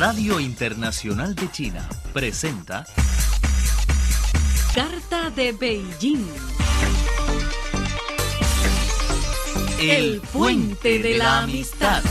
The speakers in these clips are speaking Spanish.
Radio Internacional de China presenta Carta de Beijing. El puente de la amistad.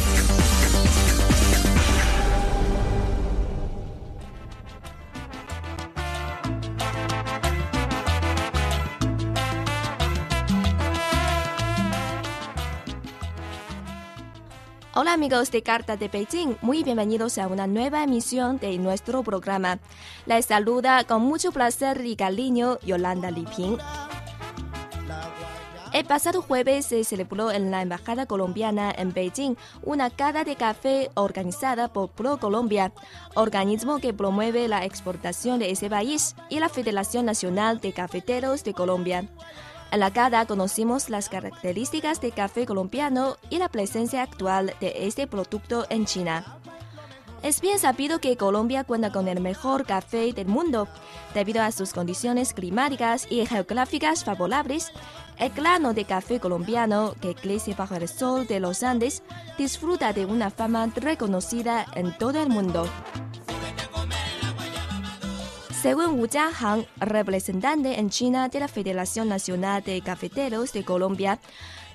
Hola amigos de Carta de Beijing, muy bienvenidos a una nueva emisión de nuestro programa. Les saluda con mucho placer y cariño Yolanda Liping. El pasado jueves se celebró en la Embajada Colombiana en Beijing una cata de café organizada por Pro Colombia, organismo que promueve la exportación de ese país, y la Federación Nacional de Cafeteros de Colombia. La cata conocimos las características del café colombiano y la presencia actual de este producto en China. Es bien sabido que Colombia cuenta con el mejor café del mundo. Debido a sus condiciones climáticas y geográficas favorables, el grano de café colombiano, que crece bajo el sol de los Andes, disfruta de una fama reconocida en todo el mundo. Según Wu Jiahang, representante en China de la Federación Nacional de Cafeteros de Colombia,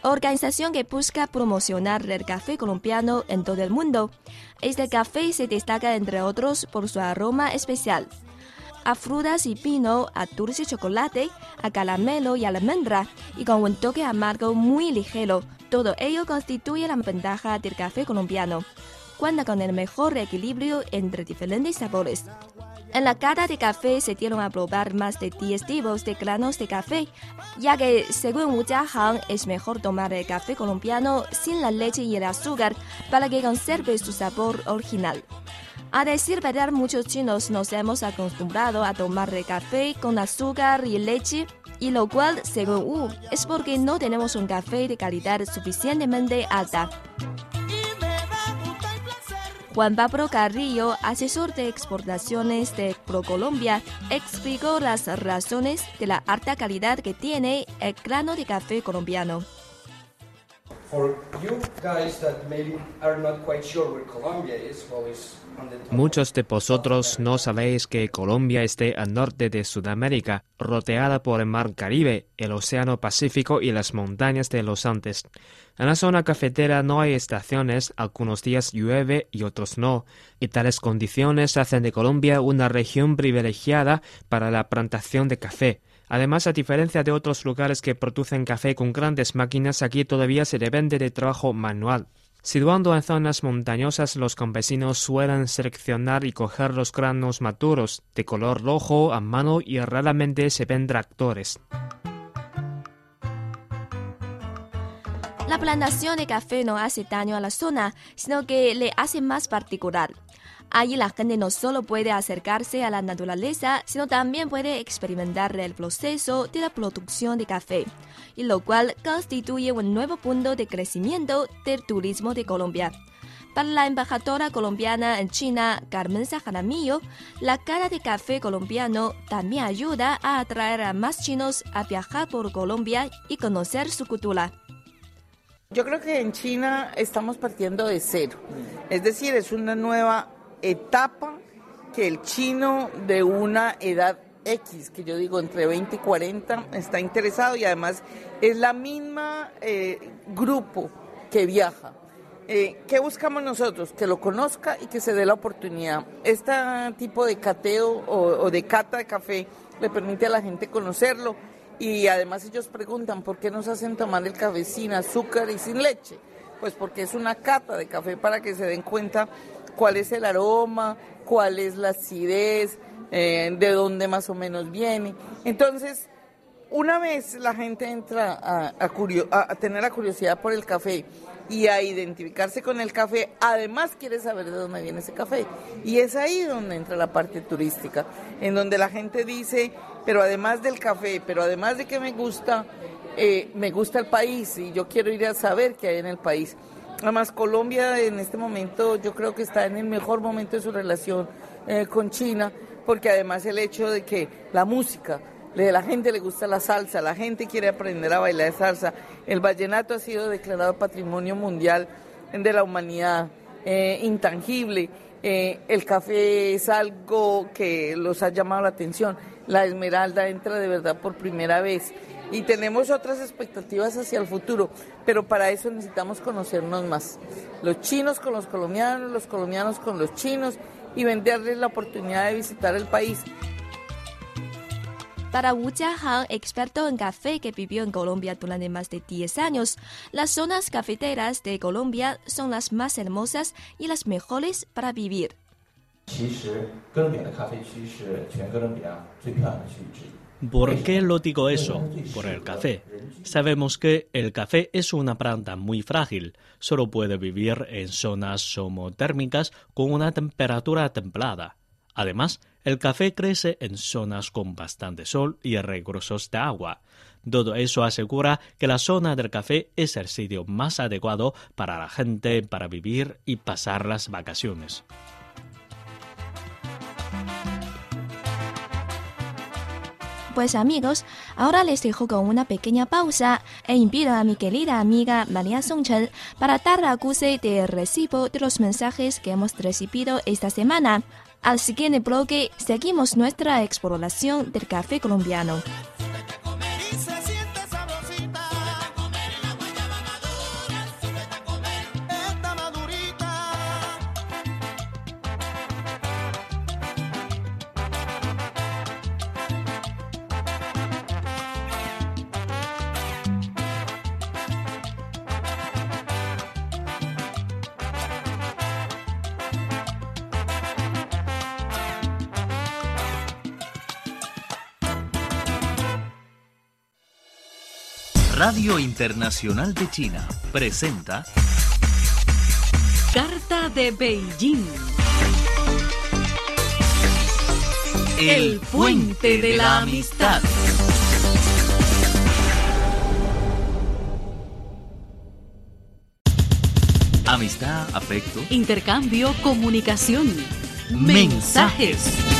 organización que busca promocionar el café colombiano en todo el mundo. Este café se destaca entre otros por su aroma especial. A frutas y pino, a dulce chocolate, a caramelo y almendra, y con un toque amargo muy ligero. Todo ello constituye la ventaja del café colombiano. Cuenta con el mejor equilibrio entre diferentes sabores. En la cata de café se dieron a probar más de 10 tipos de granos de café, ya que, según Wu Jiahang, es mejor tomar el café colombiano sin la leche y el azúcar para que conserve su sabor original. A decir verdad, muchos chinos nos hemos acostumbrado a tomar el café con azúcar y leche, y lo cual, según Wu, es porque no tenemos un café de calidad suficientemente alta. Juan Pablo Carrillo, asesor de exportaciones de ProColombia, explicó las razones de la alta calidad que tiene el grano de café colombiano. Muchos de vosotros no sabéis que Colombia esté al norte de Sudamérica, rodeada por el Mar Caribe, el Océano Pacífico y las montañas de los Andes. En la zona cafetera no hay estaciones, algunos días llueve y otros no, y tales condiciones hacen de Colombia una región privilegiada para la plantación de café. Además, a diferencia de otros lugares que producen café con grandes máquinas, aquí todavía se depende de trabajo manual. Situando en zonas montañosas, los campesinos suelen seleccionar y coger los granos maduros, de color rojo, a mano y raramente se ven tractores. La plantación de café no hace daño a la zona, sino que le hace más particular. Allí la gente no solo puede acercarse a la naturaleza, sino también puede experimentar el proceso de la producción de café, y lo cual constituye un nuevo punto de crecimiento del turismo de Colombia. Para la embajadora colombiana en China, Carmen Jaramillo, la cara de café colombiano también ayuda a atraer a más chinos a viajar por Colombia y conocer su cultura. Yo creo que en China estamos partiendo de cero. Es decir, es una nueva etapa que el chino de una edad X, que yo digo entre 20 y 40, está interesado y además es la misma eh, grupo que viaja. Eh, ¿Qué buscamos nosotros? Que lo conozca y que se dé la oportunidad. Este tipo de cateo o, o de cata de café le permite a la gente conocerlo y además ellos preguntan por qué nos hacen tomar el café sin azúcar y sin leche. Pues porque es una cata de café para que se den cuenta cuál es el aroma, cuál es la acidez, eh, de dónde más o menos viene. Entonces, una vez la gente entra a, a, tener la curiosidad por el café y a identificarse con el café, además quiere saber de dónde viene ese café. Y es ahí donde entra la parte turística, en donde la gente dice, pero además del café, pero además de que me gusta, eh, me gusta el país y yo quiero ir a saber qué hay en el país. Además, Colombia en este momento yo creo que está en el mejor momento de su relación eh, con China, porque además el hecho de que la música, la gente le gusta la salsa, la gente quiere aprender a bailar salsa, el vallenato ha sido declarado Patrimonio Mundial de la Humanidad. eh, intangible. Eh, el café es algo que los ha llamado la atención. La esmeralda entra de verdad por primera vez y tenemos otras expectativas hacia el futuro, pero para eso necesitamos conocernos más. Los chinos con los colombianos, los colombianos con los chinos y venderles la oportunidad de visitar el país. Para Wu Jiahang, experto en café que vivió en Colombia durante más de 10 años, las zonas cafeteras de Colombia son las más hermosas y las mejores para vivir. ¿Por qué lo digo eso? Por el café. Sabemos que el café es una planta muy frágil, solo puede vivir en zonas somotérmicas con una temperatura templada. Además, el café crece en zonas con bastante sol y recursos de agua. Todo eso asegura que la zona del café es el sitio más adecuado para la gente para vivir y pasar las vacaciones. Pues amigos, ahora les dejo con una pequeña pausa e invito a mi querida amiga María Songchen para dar acuse de recibo de los mensajes que hemos recibido esta semana. Al siguiente bloque seguimos nuestra exploración del café colombiano. Radio Internacional de China presenta Carta de Beijing. El puente de la amistad. Amistad, afecto, Intercambio, comunicación. mensajes.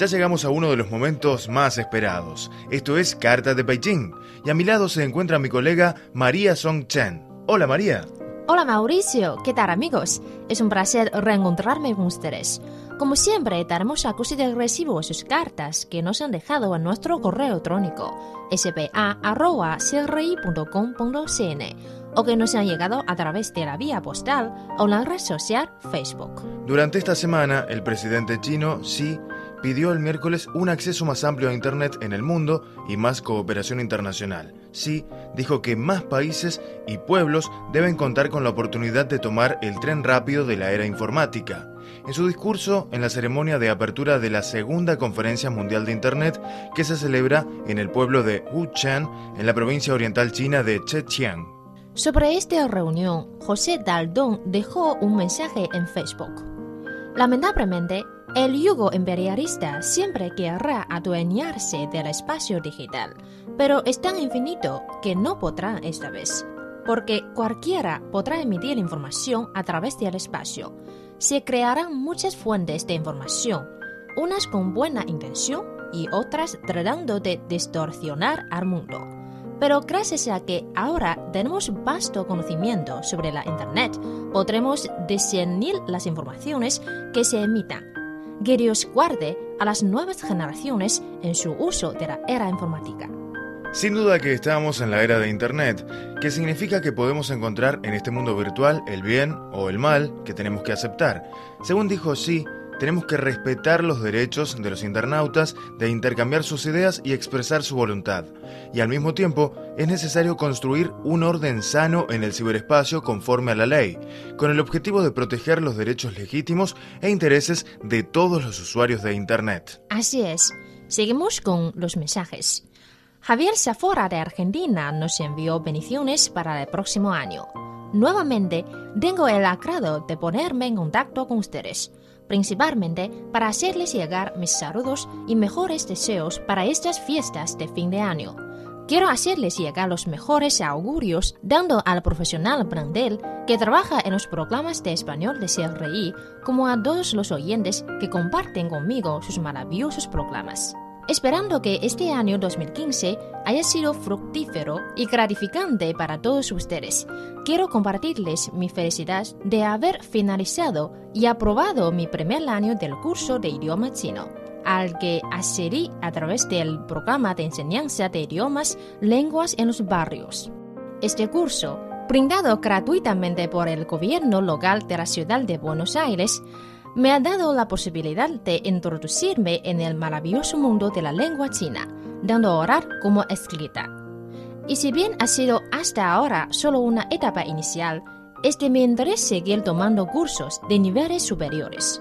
Ya llegamos a uno de los momentos más esperados. Esto es Carta de Beijing. Y a mi lado se encuentra mi colega María Song Chen. Hola María. Hola Mauricio, ¿qué tal amigos? Es un placer reencontrarme con ustedes. Como siempre, daremos acuse de recibo sus cartas que nos han dejado en nuestro correo electrónico spa.cri.com.cn o que nos han llegado a través de la vía postal o la red social Facebook. Durante esta semana, el presidente chino Xi pidió el miércoles un acceso más amplio a Internet en el mundo y más cooperación internacional. Xi dijo que más países y pueblos deben contar con la oportunidad de tomar el tren rápido de la era informática. En su discurso en la ceremonia de apertura de la segunda conferencia mundial de Internet que se celebra en el pueblo de Wuchang, en la provincia oriental china de Zhejiang. Sobre esta reunión, José Daldón dejó un mensaje en Facebook. Lamentablemente, el yugo imperialista siempre querrá adueñarse del espacio digital, pero es tan infinito que no podrá esta vez, porque cualquiera podrá emitir información a través del espacio. Se crearán muchas fuentes de información, unas con buena intención y otras tratando de distorsionar al mundo. Pero gracias a que ahora tenemos vasto conocimiento sobre la Internet, podremos discernir las informaciones que se emitan. Que Dios guarde a las nuevas generaciones en su uso de la era informática. Sin duda que estamos en la era de Internet, que significa que podemos encontrar en este mundo virtual el bien o el mal que tenemos que aceptar. Según dijo Xi, tenemos que respetar los derechos de los internautas de intercambiar sus ideas y expresar su voluntad. Y al mismo tiempo es necesario construir un orden sano en el ciberespacio conforme a la ley, con el objetivo de proteger los derechos legítimos e intereses de todos los usuarios de Internet. Así es. Seguimos con los mensajes. Javier Zafora de Argentina nos envió bendiciones para el próximo año. Nuevamente, tengo el agrado de ponerme en contacto con ustedes, principalmente para hacerles llegar mis saludos y mejores deseos para estas fiestas de fin de año. Quiero hacerles llegar los mejores augurios dando al profesional Brandel que trabaja en los programas de español de CRI como a todos los oyentes que comparten conmigo sus maravillosos programas. Esperando que este año 2015 haya sido fructífero y gratificante para todos ustedes, quiero compartirles mi felicidad de haber finalizado y aprobado mi primer año del curso de idioma chino, al que accedí a través del programa de enseñanza de idiomas Lenguas en los Barrios. Este curso, brindado gratuitamente por el gobierno local de la ciudad de Buenos Aires, me ha dado la posibilidad de introducirme en el maravilloso mundo de la lengua china, dando orar como escrita. Y si bien ha sido hasta ahora solo una etapa inicial, es de mi interés seguir tomando cursos de niveles superiores.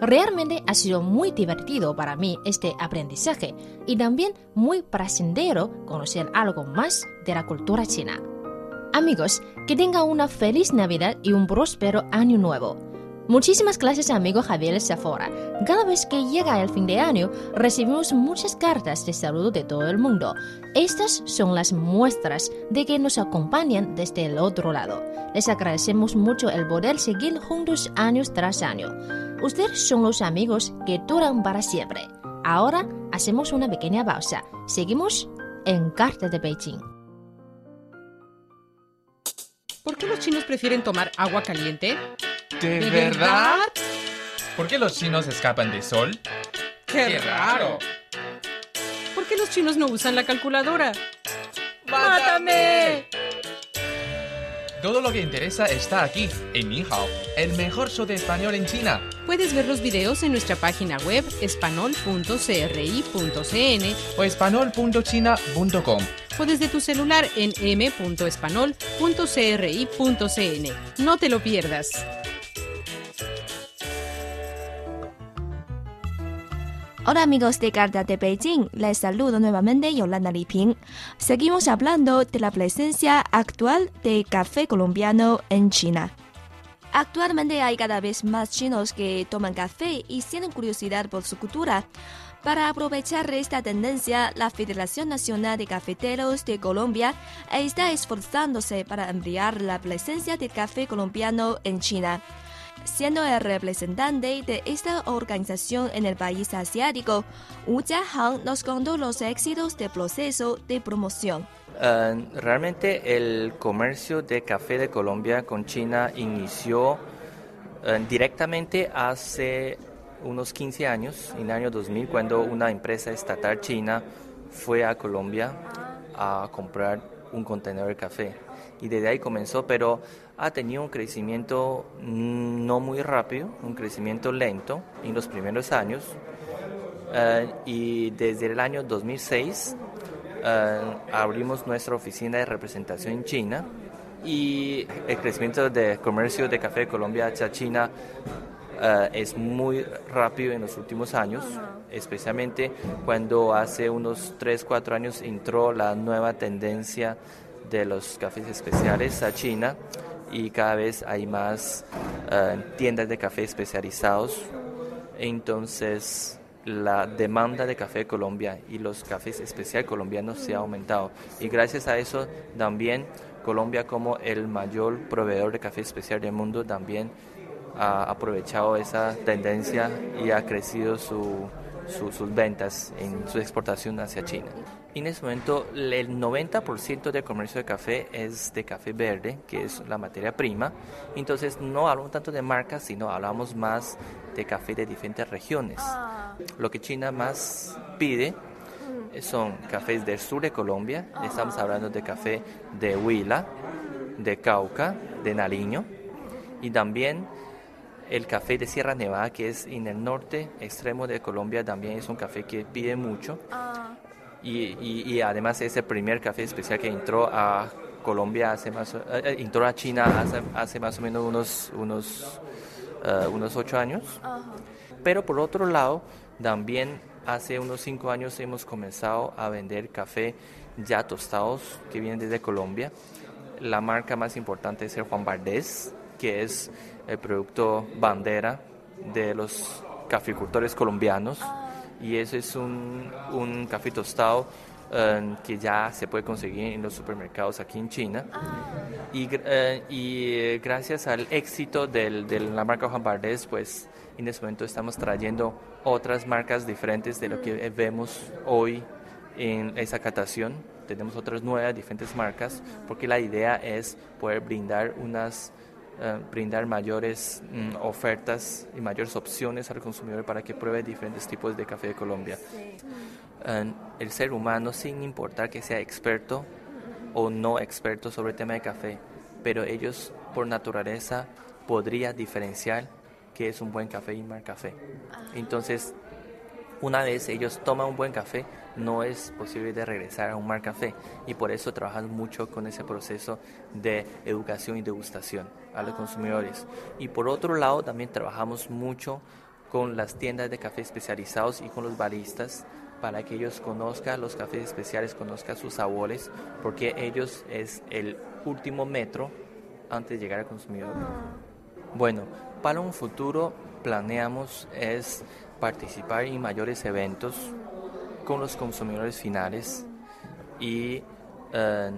Realmente ha sido muy divertido para mí este aprendizaje y también muy placentero conocer algo más de la cultura china. Amigos, que tengan una feliz Navidad y un próspero año nuevo. Muchísimas gracias amigo Javier Zafora. Cada vez que llega el fin de año, recibimos muchas cartas de saludo de todo el mundo. Estas son las muestras de que nos acompañan desde el otro lado. Les agradecemos mucho el poder seguir juntos años tras año. Ustedes son los amigos que duran para siempre. Ahora hacemos una pequeña pausa. Seguimos en Carta de Beijing. ¿Por qué los chinos prefieren tomar agua caliente? ¿De, ¿De verdad? ¿Por qué los chinos escapan de sol? ¡Qué, raro! ¿Por qué los chinos no usan la calculadora? ¡Mátame! Todo lo que interesa está aquí, en Ni Hao, el mejor show de español en China. Puedes ver los videos en nuestra página web espanol.cri.cn o espanol.china.com. o desde tu celular en m.espanol.cri.cn. No te lo pierdas. Hola amigos de Carta de Beijing, les saludo nuevamente Yolanda Liping. Seguimos hablando de la presencia actual de café colombiano en China. Actualmente hay cada vez más chinos que toman café y tienen curiosidad por su cultura. Para aprovechar esta tendencia, la Federación Nacional de Cafeteros de Colombia está esforzándose para ampliar la presencia del café colombiano en China. Siendo el representante de esta organización en el país asiático, Wu Jiahang nos contó los éxitos del proceso de promoción. Eh, realmente el comercio de café de Colombia con China inició eh, directamente hace unos 15 años, en el año 2000, cuando una empresa estatal china fue a Colombia a comprar un contenedor de café. Y desde ahí comenzó, pero ha tenido un crecimiento no muy rápido, un crecimiento lento en los primeros años. Eh, y desde el año 2006 eh, abrimos nuestra oficina de representación en China y el crecimiento de comercio de café de Colombia hacia China eh, es muy rápido en los últimos años, especialmente cuando hace unos 3, 4 años entró la nueva tendencia de los cafés especiales a China y cada vez hay más eh, tiendas de café especializados. Entonces la demanda de café de Colombia y los cafés especial colombianos se ha aumentado. Y gracias a eso también Colombia como el mayor proveedor de café especial del mundo también ha aprovechado esa tendencia y ha crecido su, su- sus ventas en su exportación hacia China. En este momento el 90% del comercio de café es de café verde, que es la materia prima. Entonces no hablamos tanto de marcas, sino hablamos más de café de diferentes regiones. Lo que China más pide son cafés del sur de Colombia, estamos hablando de café de Huila, de Cauca, de Nariño y también el café de Sierra Nevada, que es en el norte extremo de Colombia, también es un café que pide mucho. Y, y- y además es el primer café especial que entró a Colombia hace más, eh, eh, entró a China hace, hace más o menos unos, unos, eh, unos ocho años. Pero por otro lado, también hace unos cinco años hemos comenzado a vender café ya tostados que vienen desde Colombia. La marca más importante es el Juan Valdés, que es el producto bandera de los caficultores colombianos. Y ese es un, un café tostado eh, que ya se puede conseguir en los supermercados aquí en China. Y, eh, y eh, gracias al éxito del- de la marca Juan Valdez, pues en este momento estamos trayendo otras marcas diferentes de lo que vemos hoy en esa catación. Tenemos otras nuevas, diferentes marcas, porque la idea es poder brindar unas eh, brindar mayores mm, ofertas y mayores opciones al consumidor para que pruebe diferentes tipos de café de Colombia. El ser humano, sin importar que sea experto o no experto sobre el tema de café, pero ellos por naturaleza podría diferenciar qué es un buen café y un mal café. Entonces, una vez ellos toman un buen café, no es posible de regresar a un mal café y por eso trabajamos mucho con ese proceso de educación y degustación a los consumidores. Y por otro lado, también trabajamos mucho con las tiendas de café especializados y con los baristas para que ellos conozcan los cafés especiales, conozcan sus sabores, porque ellos es el último metro antes de llegar al consumidor. Bueno, para un futuro planeamos es participar en mayores eventos con los consumidores finales y eh,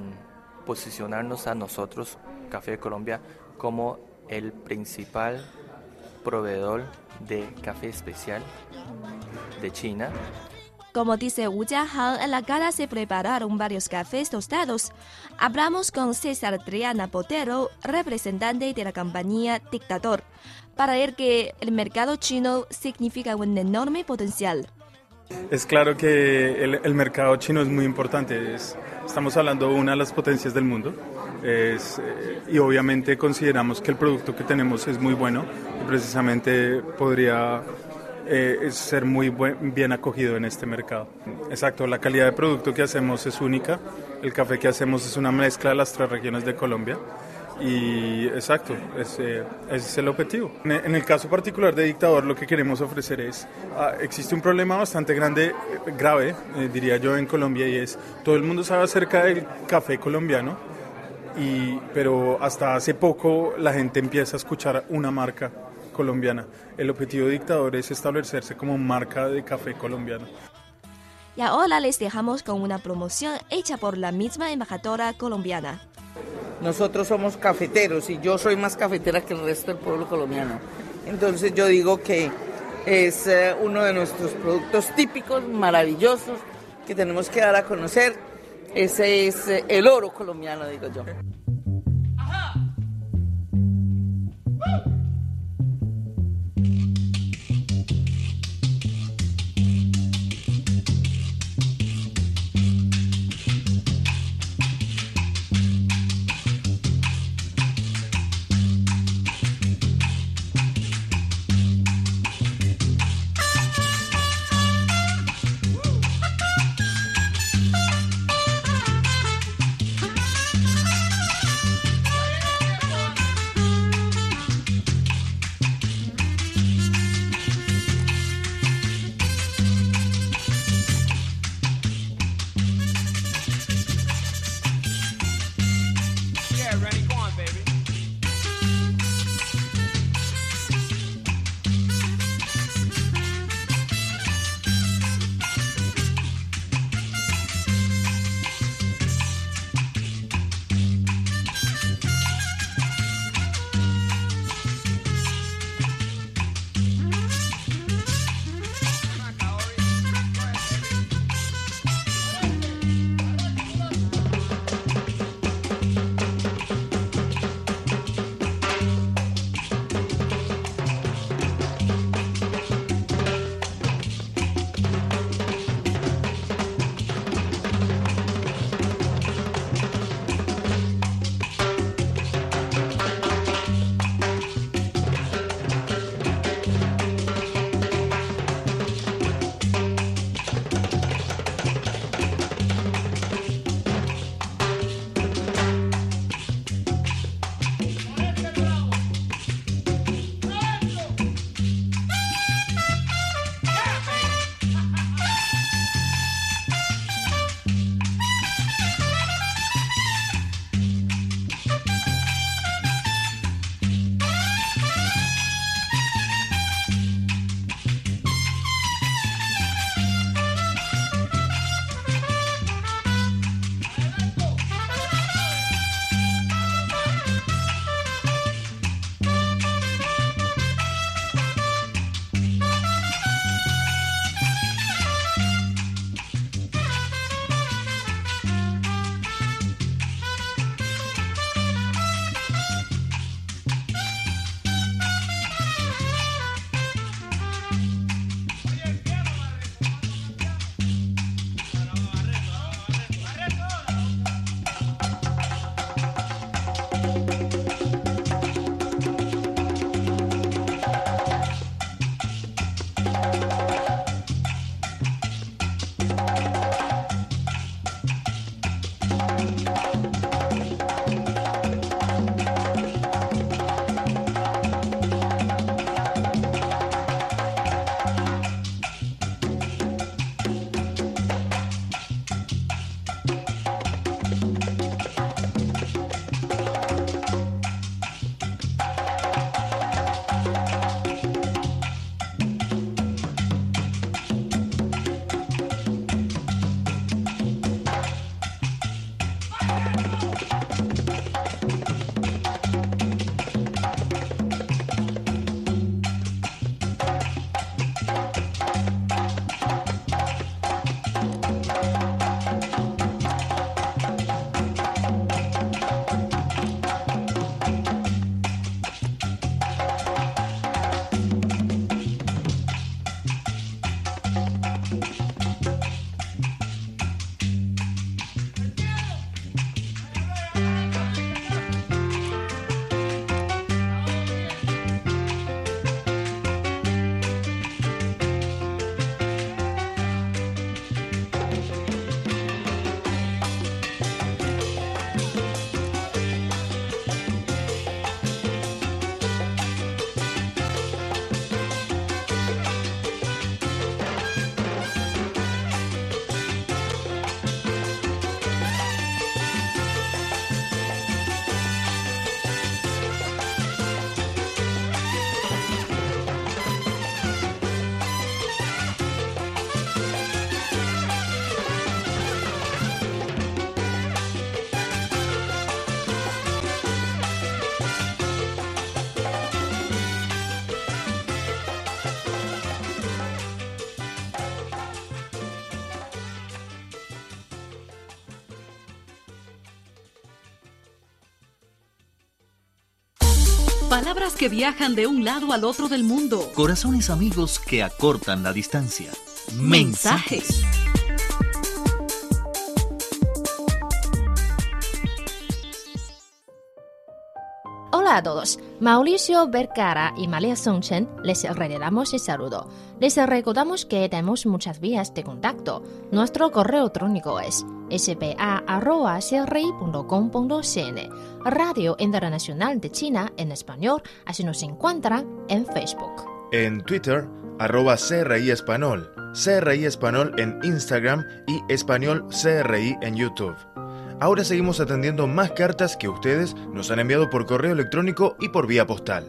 posicionarnos a nosotros, Café Colombia, como el principal proveedor de café especial de China. Como dice Wu Jiahang, en la gala se prepararon varios cafés tostados. Hablamos con César Triana Botero, representante de la compañía Dictador, para ver que el mercado chino significa un enorme potencial. Es claro que el, el mercado chino es muy importante. es- estamos hablando de una de las potencias del mundo. es, eh, y obviamente consideramos que el producto que tenemos es muy bueno y precisamente podría eh, ser muy buen- bien acogido en este mercado. Exacto, la calidad de producto que hacemos es única. El café que hacemos es una mezcla de las tres regiones de Colombia. Y exacto, ese, ese es el objetivo. En en el caso particular de Dictador, lo que queremos ofrecer es, ah, existe un problema bastante grande, eh, grave, eh, diría yo, en Colombia, y es, todo el mundo sabe acerca del café colombiano, y, pero hasta hace poco la gente empieza a escuchar una marca colombiana. El objetivo de Dictador es establecerse como marca de café colombiano. Y ahora les dejamos con una promoción hecha por la misma embajadora colombiana. Nosotros somos cafeteros y yo soy más cafetera que el resto del pueblo colombiano. Entonces yo digo que es eh, uno de nuestros productos típicos, maravillosos, que tenemos que dar a conocer. Ese es eh, el oro colombiano, digo yo. Palabras que viajan de un lado al otro del mundo. Corazones amigos que acortan la distancia. Mensajes. Hola a todos, Mauricio Vergara y María Sonchen les reiteramos el saludo. Les recordamos que tenemos muchas vías de contacto. Nuestro correo electrónico es spa.cri.com.cn Radio Internacional de China en español, así nos encuentran en Facebook. En Twitter, arroba CRI Español, CRI Español en Instagram y Español CRI en YouTube. Ahora seguimos atendiendo más cartas que ustedes nos han enviado por correo electrónico y por vía postal.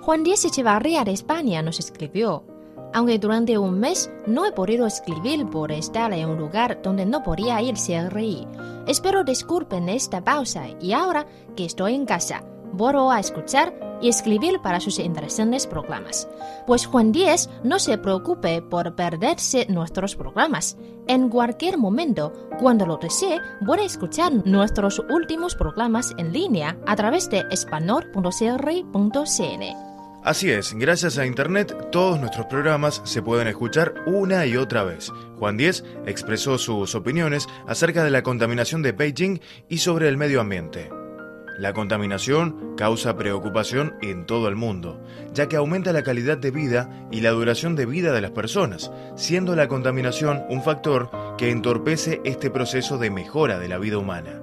Juan Díaz Echevarría de España nos escribió. Aunque durante un mes no he podido escribir por estar en un lugar donde no podía ir CRI. Espero disculpen esta pausa y ahora que estoy en casa, vuelvo a escuchar y escribir para sus interesantes programas. Pues Juan Díez no se preocupe por perderse nuestros programas. En cualquier momento, cuando lo desee, puede escuchar nuestros últimos programas en línea a través de espanol.cri.cn. Así es, gracias a Internet todos nuestros programas se pueden escuchar una y otra vez. Juan Díez expresó sus opiniones acerca de la contaminación de Beijing y sobre el medio ambiente. La contaminación causa preocupación en todo el mundo, ya que aumenta la calidad de vida y la duración de vida de las personas, siendo la contaminación un factor que entorpece este proceso de mejora de la vida humana.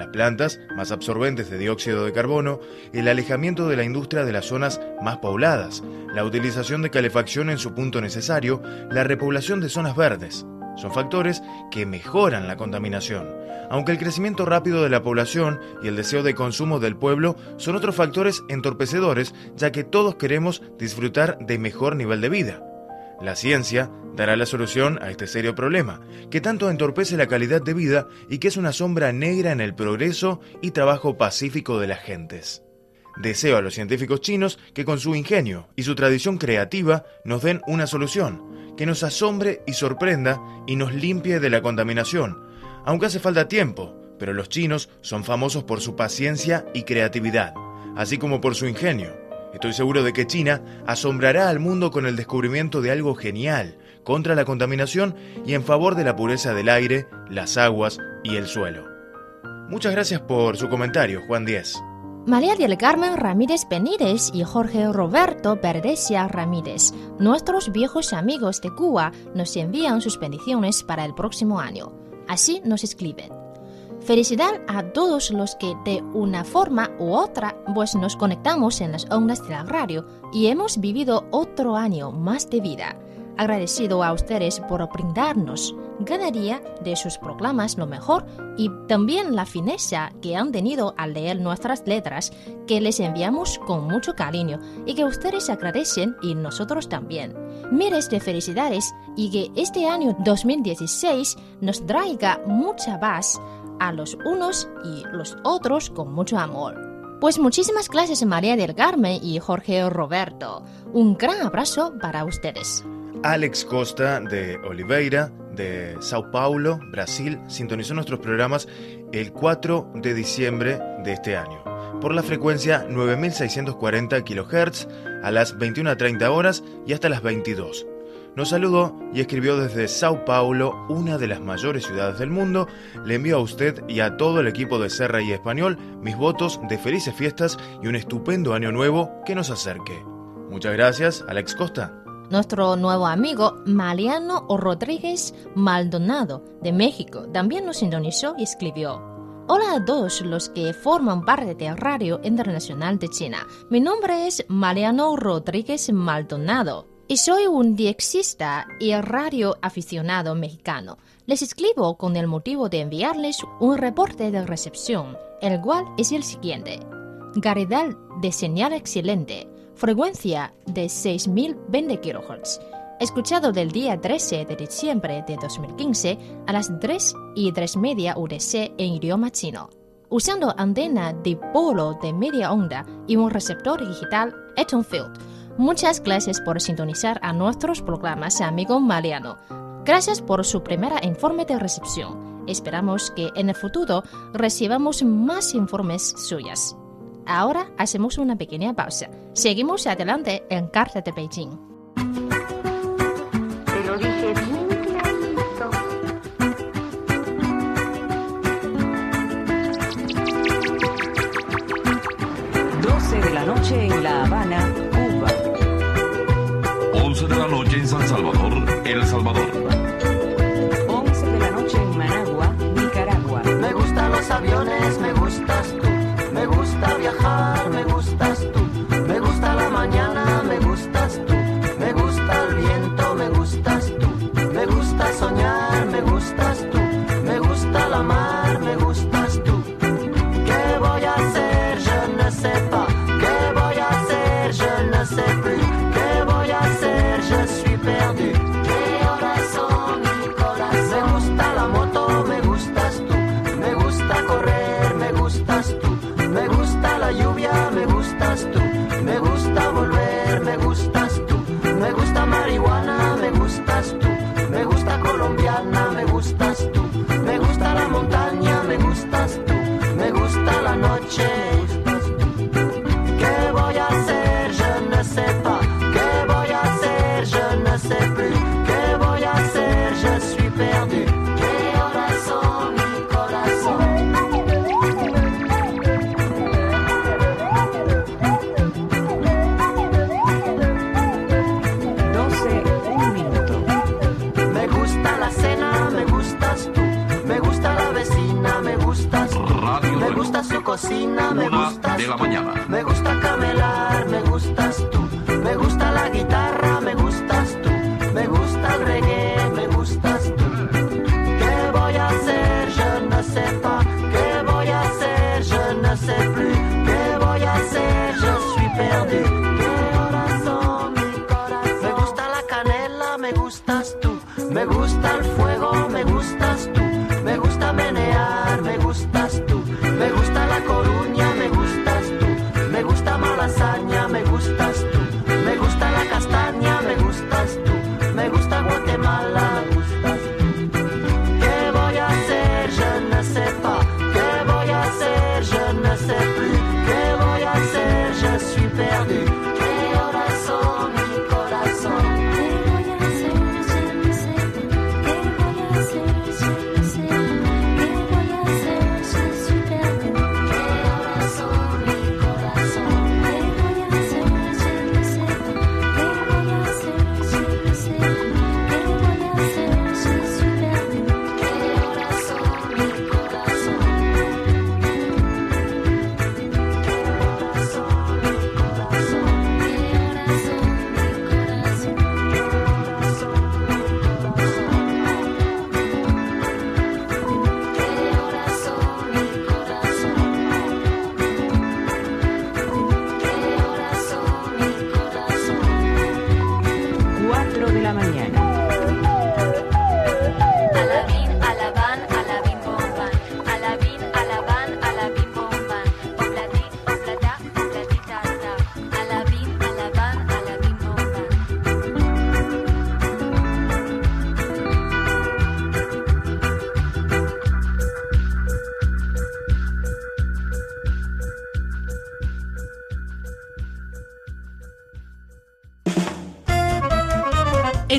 Las plantas, más absorbentes de dióxido de carbono, el alejamiento de la industria de las zonas más pobladas, la utilización de calefacción en su punto necesario, la repoblación de zonas verdes, son factores que mejoran la contaminación, aunque el crecimiento rápido de la población y el deseo de consumo del pueblo son otros factores entorpecedores, ya que todos queremos disfrutar de mejor nivel de vida. La ciencia dará la solución a este serio problema, que tanto entorpece la calidad de vida y que es una sombra negra en el progreso y trabajo pacífico de las gentes. Deseo a los científicos chinos que con su ingenio y su tradición creativa nos den una solución, que nos asombre y sorprenda y nos limpie de la contaminación, aunque hace falta tiempo, pero los chinos son famosos por su paciencia y creatividad, así como por su ingenio. Estoy seguro de que China asombrará al mundo con el descubrimiento de algo genial contra la contaminación y en favor de la pureza del aire, las aguas y el suelo. Muchas gracias por su comentario, Juan Díez. María del Carmen Ramírez Benítez y Jorge Roberto Verdesia Ramírez, nuestros viejos amigos de Cuba, nos envían sus bendiciones para el próximo año. Así nos escriben. Felicidad a todos los que de una forma u otra pues nos conectamos en las ondas de la radio y hemos vivido otro año más de vida. Agradecido a ustedes por brindarnos cada día de sus proclamas lo mejor y también la fineza que han tenido al leer nuestras letras que les enviamos con mucho cariño y que ustedes agradecen y nosotros también. Miles de felicidades y que este año 2016 nos traiga mucha paz a los unos y los otros con mucho amor. Pues muchísimas gracias María del Carmen y Jorge Roberto. Un gran abrazo para ustedes. Alex Costa de Oliveira, de Sao Paulo, Brasil, sintonizó nuestros programas el 4 de diciembre de este año por la frecuencia 9640 kHz a las 21.30 horas y hasta las 22. Nos saludó y escribió desde Sao Paulo, una de las mayores ciudades del mundo. Le envío a usted y a todo el equipo de Serra y Español mis votos de felices fiestas y un estupendo año nuevo que nos acerque. Muchas gracias, Alex Costa. Nuestro nuevo amigo Mariano Rodríguez Maldonado de México también nos sintonizó y escribió. Hola a todos los que forman parte del Radio Internacional de China. Mi nombre es Mariano Rodríguez Maldonado y soy un diexista y radio aficionado mexicano. Les escribo con el motivo de enviarles un reporte de recepción, el cual es el siguiente. Calidad de señal excelente frecuencia de 6.020 kHz, escuchado del día 13 de diciembre de 2015 a las 3 y 3 media UTC en idioma chino, usando antena de polo de media onda y un receptor digital Etonfield. Muchas gracias por sintonizar a nuestros programas, amigo Mariano. Gracias por su primera informe de recepción. Esperamos que en el futuro recibamos más informes suyas. Ahora hacemos una pequeña pausa. Seguimos adelante en Carta de Beijing. Te lo dije bien clarito. Doce de la noche en La Habana. 11 de la noche en San Salvador, El Salvador. Su cocina, me Una gustas de la tú. mañana. Me gusta camelar, me gustas tú. Me gusta la guitarra, me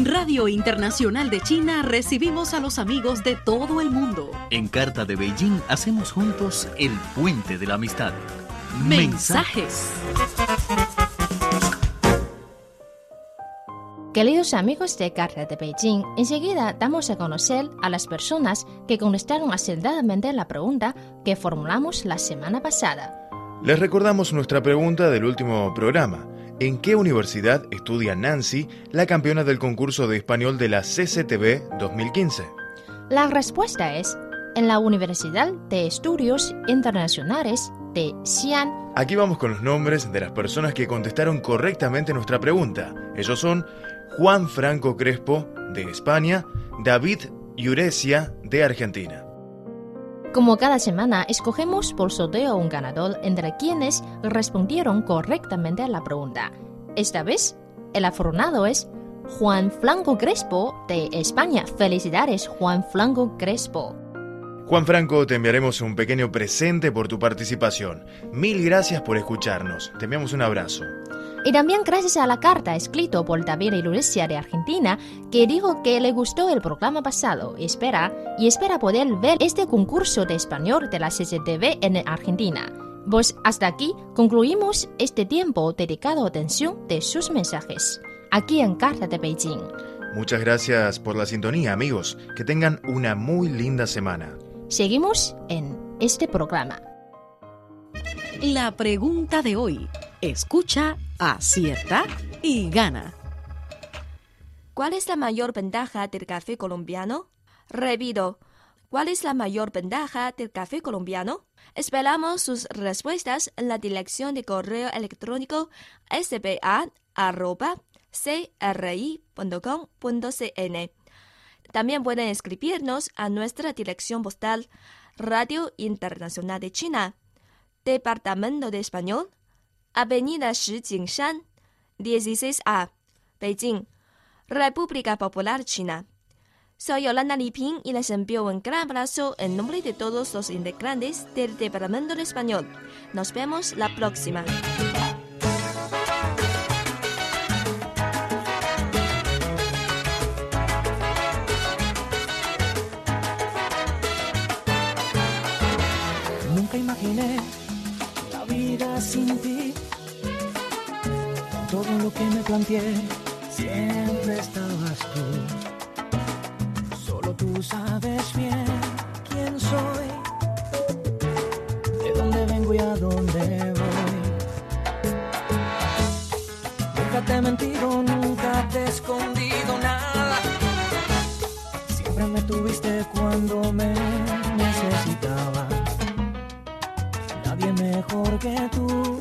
En Radio Internacional de China recibimos a los amigos de todo el mundo. En Carta de Beijing hacemos juntos el puente de la amistad. Mensajes. Queridos amigos de Carta de Beijing, enseguida damos a conocer a las personas que contestaron acertadamente la pregunta que formulamos la semana pasada. Les recordamos nuestra pregunta del último programa. ¿En qué universidad estudia Nancy, la campeona del concurso de español de la CCTV 2015? La respuesta es en la Universidad de Estudios Internacionales de Xi'an. Aquí vamos con los nombres de las personas que contestaron correctamente nuestra pregunta. Ellos son Juan Franco Crespo, de España, David Yuresia, de Argentina. Como cada semana, escogemos por sorteo un ganador entre quienes respondieron correctamente a la pregunta. Esta vez, el afortunado es Juan Franco Crespo de España. Felicidades, Juan Franco Crespo. Juan Franco, te enviaremos un pequeño presente por tu participación. Mil gracias por escucharnos. Te enviamos un abrazo. Y también gracias a la carta escrita por David Iglesias de Argentina, que dijo que le gustó el programa pasado y espera, y espera poder ver este concurso de español de la CCTV en Argentina. Pues hasta aquí concluimos este tiempo dedicado a atención de sus mensajes, aquí en Carta de Beijing. Muchas gracias por la sintonía, amigos. Que tengan una muy linda semana. Seguimos en este programa. La pregunta de hoy. Escucha, acierta y gana. ¿Cuál es la mayor ventaja del café colombiano? Repito, ¿cuál es la mayor ventaja del café colombiano? Esperamos sus respuestas en la dirección de correo electrónico spa.cri.com.cn. También pueden escribirnos a nuestra dirección postal Radio Internacional de China, Departamento de Español, Avenida Shi Jingshan, 16A, Beijing, República Popular China. Soy Yolanda Liping y les envío un gran abrazo en nombre de todos los integrantes del Departamento de Español. Nos vemos la próxima. Nunca imaginé sin ti. Todo lo que me planteé, siempre estabas tú. Solo tú sabes bien quién soy, de dónde vengo y a dónde voy. Nunca te he mentido, nunca te he escondido nada. Siempre me tuviste cuando me que tú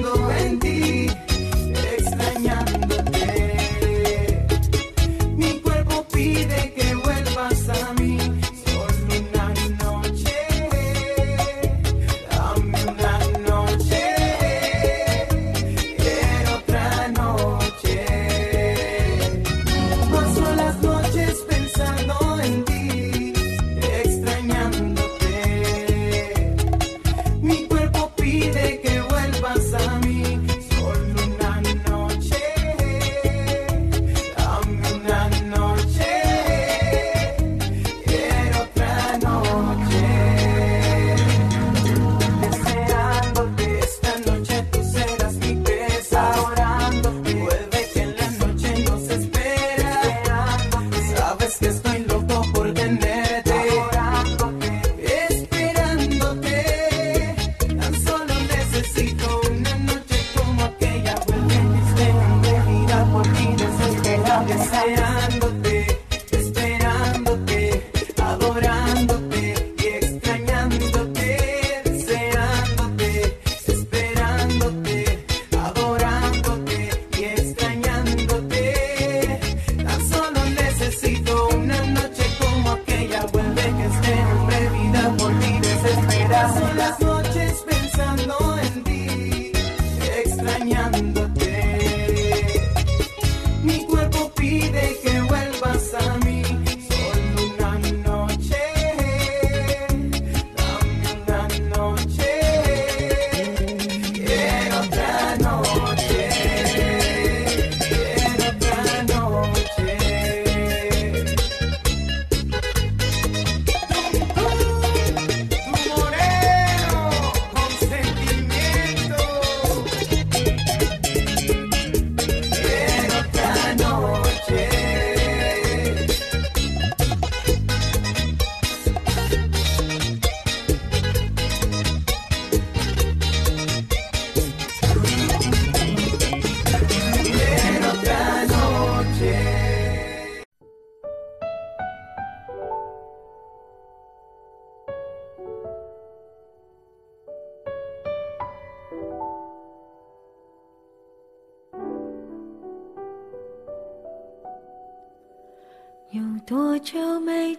llorando.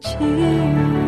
记忆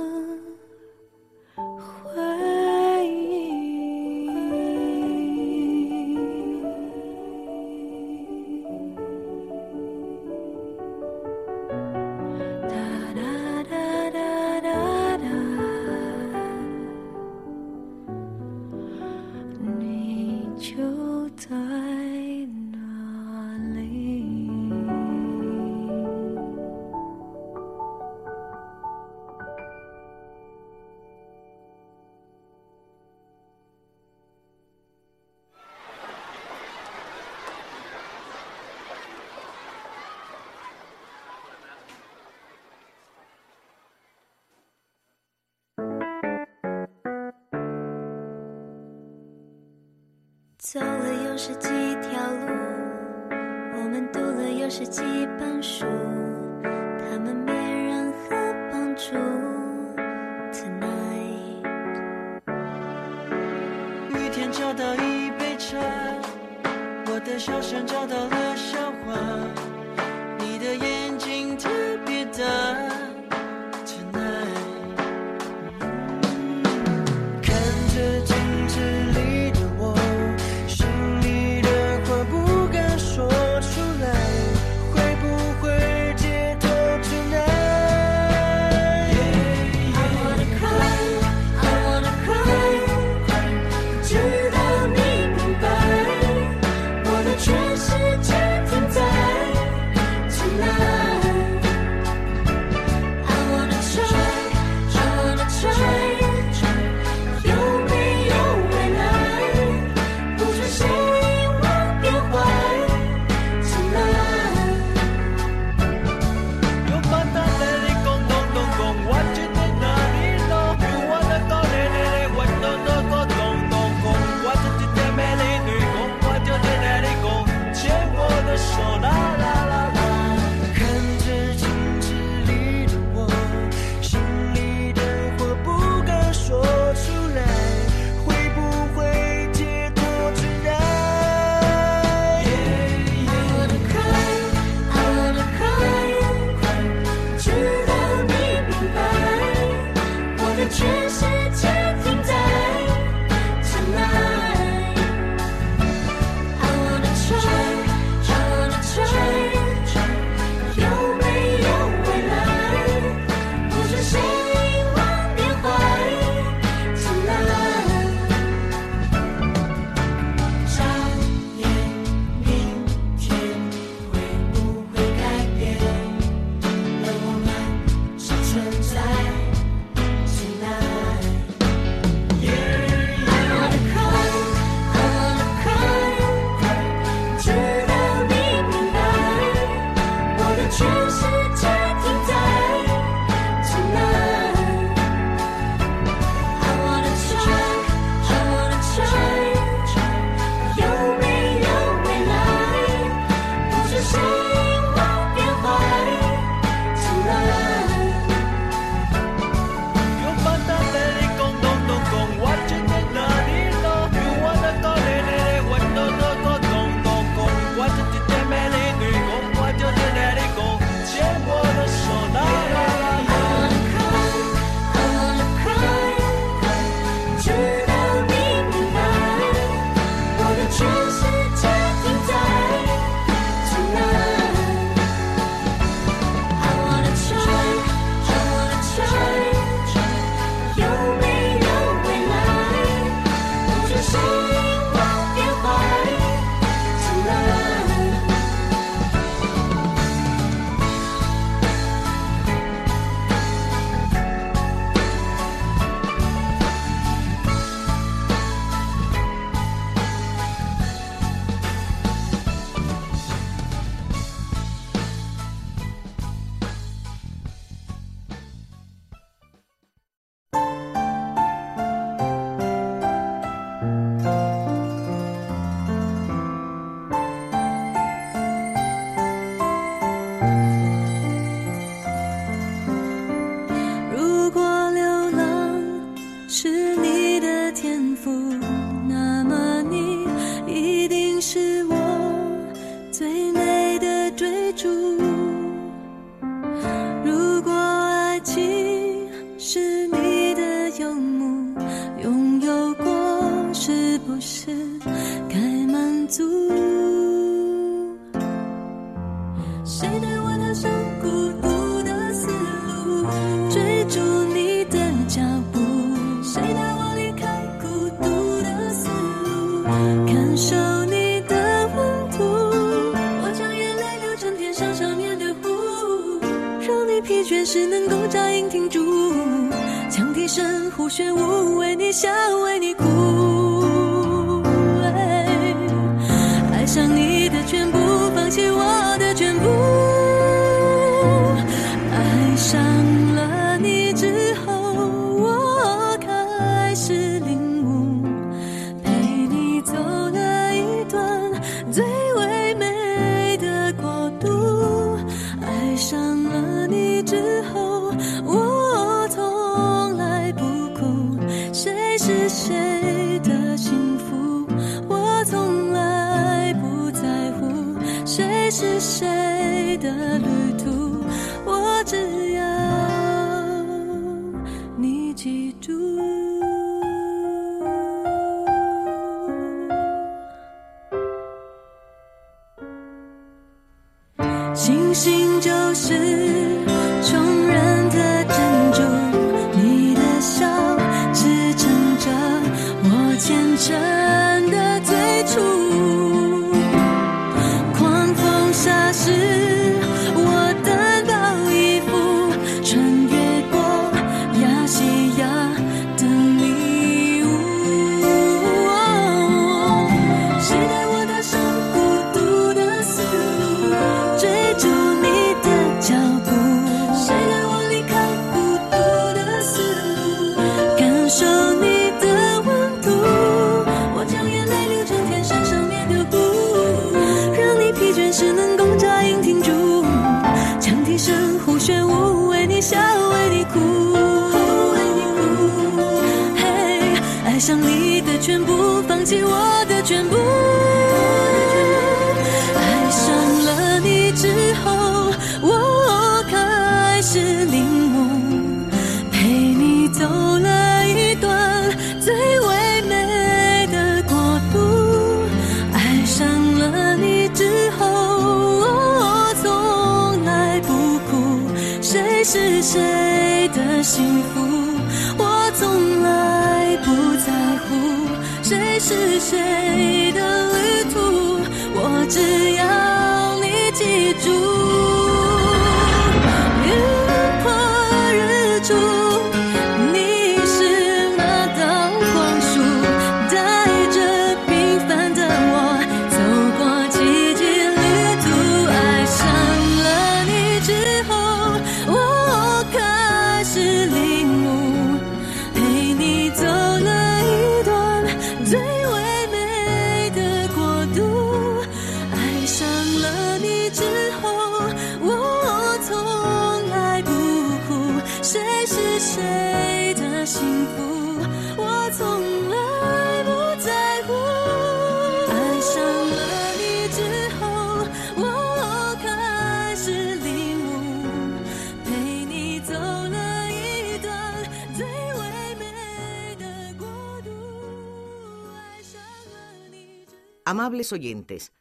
Amables oyentes,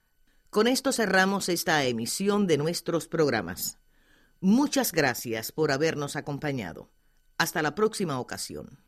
con esto cerramos esta emisión de nuestros programas. Muchas gracias por habernos acompañado. Hasta la próxima ocasión.